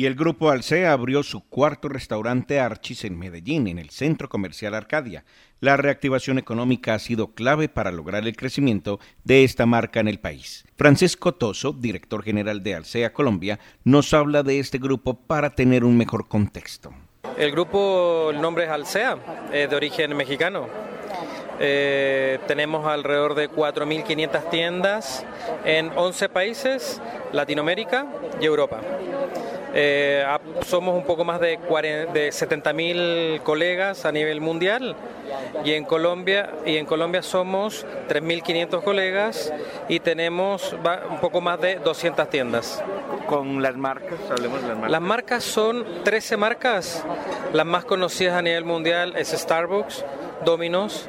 Y el grupo Alsea abrió su cuarto restaurante Archis en Medellín, en el centro comercial Arcadia. La reactivación económica ha sido clave para lograr el crecimiento de esta marca en el país. Francisco Toso, director general de Alsea Colombia, nos habla de este grupo para tener un mejor contexto. El grupo, el nombre es Alsea, es de origen mexicano. Eh, tenemos alrededor de 4.500 tiendas en 11 países, Latinoamérica y Europa. Eh, somos un poco más de, de 70.000 colegas a nivel mundial y en Colombia y en Colombia somos 3.500 colegas y tenemos un poco más de 200 tiendas. Con las marcas, hablemos de las marcas. Las marcas son 13 marcas, las más conocidas a nivel mundial es Starbucks, Domino's,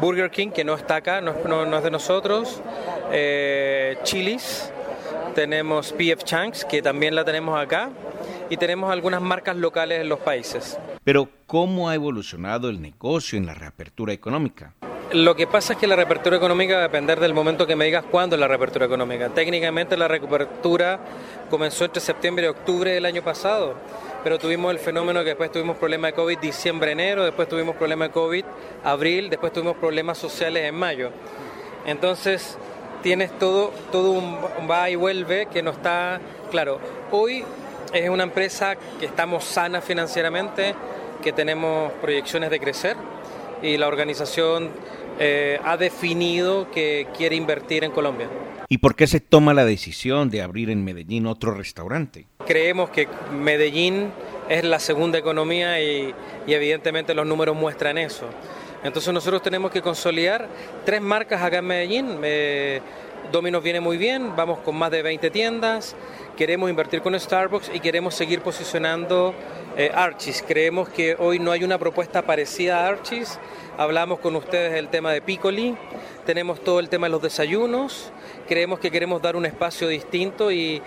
Burger King, que no está acá, no, es de nosotros, eh, Chili's, tenemos PF Changs, que también la tenemos acá, y tenemos algunas marcas locales en los países. Pero, ¿cómo ha evolucionado el negocio en la reapertura económica? Lo que pasa es que la reapertura económica va a depender del momento que me digas cuándo es la reapertura económica. Técnicamente la reapertura comenzó entre septiembre y octubre del año pasado, pero tuvimos el fenómeno que después tuvimos problemas de COVID diciembre, enero, después tuvimos problemas de COVID abril, después tuvimos problemas sociales en mayo. Entonces, tienes todo, todo un va y vuelve que no está claro. Hoy es una empresa que estamos sana financieramente, que tenemos proyecciones de crecer y la organización eh, ha definido que quiere invertir en Colombia. ¿Y por qué se toma la decisión de abrir en Medellín otro restaurante? Creemos que Medellín es la segunda economía y, evidentemente los números muestran eso. Entonces nosotros tenemos que consolidar tres marcas acá en Medellín. Eh, Domino's viene muy bien, vamos con más de 20 tiendas, queremos invertir con Starbucks y queremos seguir posicionando eh, Archis. Creemos que hoy no hay una propuesta parecida a Archis. Hablamos con ustedes del tema de Piccoli, tenemos todo el tema de los desayunos, creemos que queremos dar un espacio distinto y,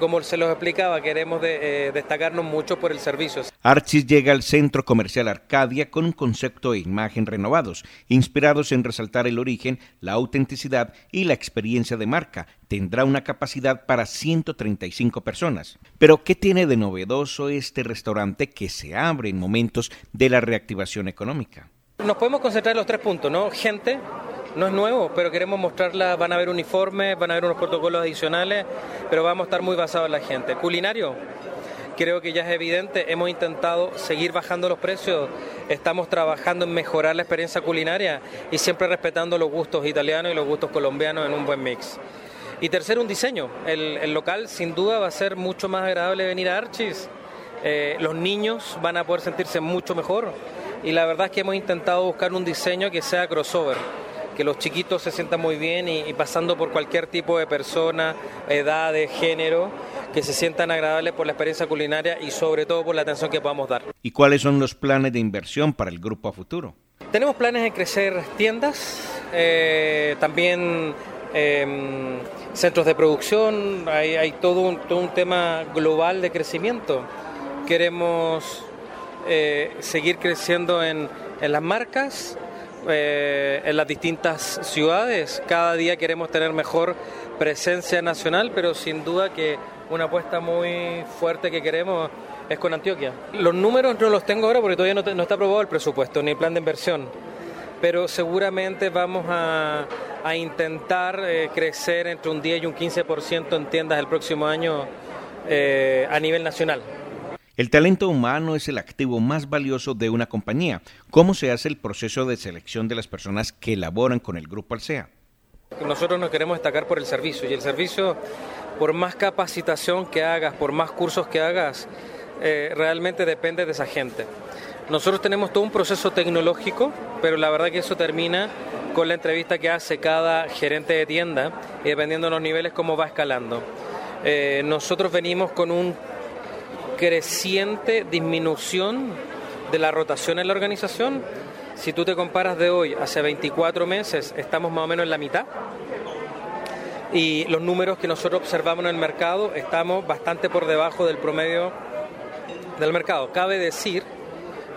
como se los explicaba, queremos eh, destacarnos mucho por el servicio. Archis llega al centro comercial Arcadia con un concepto e imagen renovados, inspirados en resaltar el origen, la autenticidad y la experiencia de marca. Tendrá una capacidad para 135 personas. Pero, ¿qué tiene de novedoso este restaurante que se abre en momentos de la reactivación económica? Nos podemos concentrar en los tres puntos, ¿no? Gente, no es nuevo, pero queremos mostrarla, van a haber uniformes, van a haber unos protocolos adicionales, pero vamos a estar muy basados en la gente. Culinario, creo que ya es evidente, hemos intentado seguir bajando los precios, estamos trabajando en mejorar la experiencia culinaria y siempre respetando los gustos italianos y los gustos colombianos en un buen mix. Y tercero, un diseño. El, local sin duda va a ser mucho más agradable venir a Archis. Eh, los niños van a poder sentirse mucho mejor y la verdad es que hemos intentado buscar un diseño que sea crossover, que los chiquitos se sientan muy bien y, pasando por cualquier tipo de persona, edad, de género, que se sientan agradables por la experiencia culinaria y sobre todo por la atención que podamos dar. ¿Y cuáles son los planes de inversión para el grupo a futuro? Tenemos planes de crecer tiendas, eh, también em, centros de producción, hay, todo, un, todo un tema global de crecimiento. Queremos eh, seguir creciendo en, las marcas, eh, en las distintas ciudades. Cada día queremos tener mejor presencia nacional, pero sin duda que una apuesta muy fuerte que queremos es con Antioquia. Los números no los tengo ahora porque todavía no, está aprobado el presupuesto ni el plan de inversión, pero seguramente vamos a, intentar eh, crecer entre un 10 y un 15% en tiendas el próximo año a nivel nacional. El talento humano es el activo más valioso de una compañía. ¿Cómo se hace el proceso de selección de las personas que elaboran con el Grupo Alsea? Nosotros nos queremos destacar por el servicio y el servicio, por más capacitación que hagas, por más cursos que hagas, eh, realmente depende de esa gente. Nosotros tenemos todo un proceso tecnológico, pero la verdad que eso termina con la entrevista que hace cada gerente de tienda y dependiendo de los niveles cómo va escalando. Eh, nosotros venimos con un creciente disminución de la rotación en la organización. Si tú te comparas de hoy, hace 24 meses, estamos más o menos en la mitad. Y los números que nosotros observamos en el mercado, estamos bastante por debajo del promedio del mercado. Cabe decir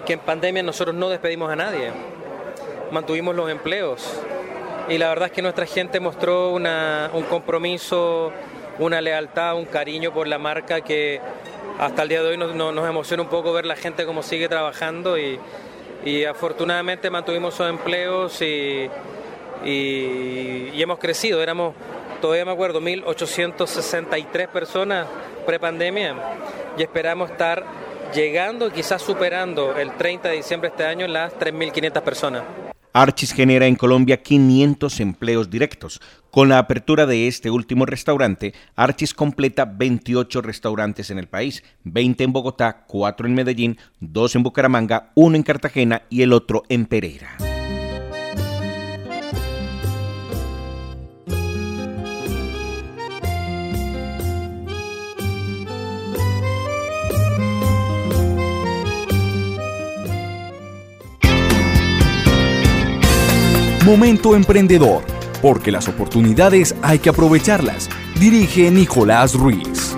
que en pandemia nosotros no despedimos a nadie, mantuvimos los empleos. Y la verdad es que nuestra gente mostró un compromiso, una lealtad, un cariño por la marca que hasta el día de hoy nos, emociona un poco ver la gente cómo sigue trabajando y, afortunadamente mantuvimos esos empleos y, hemos crecido. Éramos, todavía me acuerdo, 1.863 personas prepandemia y esperamos estar llegando, quizás superando el 30 de diciembre de este año las 3.500 personas. Archis genera en Colombia 500 empleos directos. Con la apertura de este último restaurante, Archis completa 28 restaurantes en el país, 20 en Bogotá, 4 en Medellín, 2 en Bucaramanga, 1 en Cartagena y el otro en Pereira. Momento Emprendedor, porque las oportunidades hay que aprovecharlas. Dirige Nicolás Ruiz.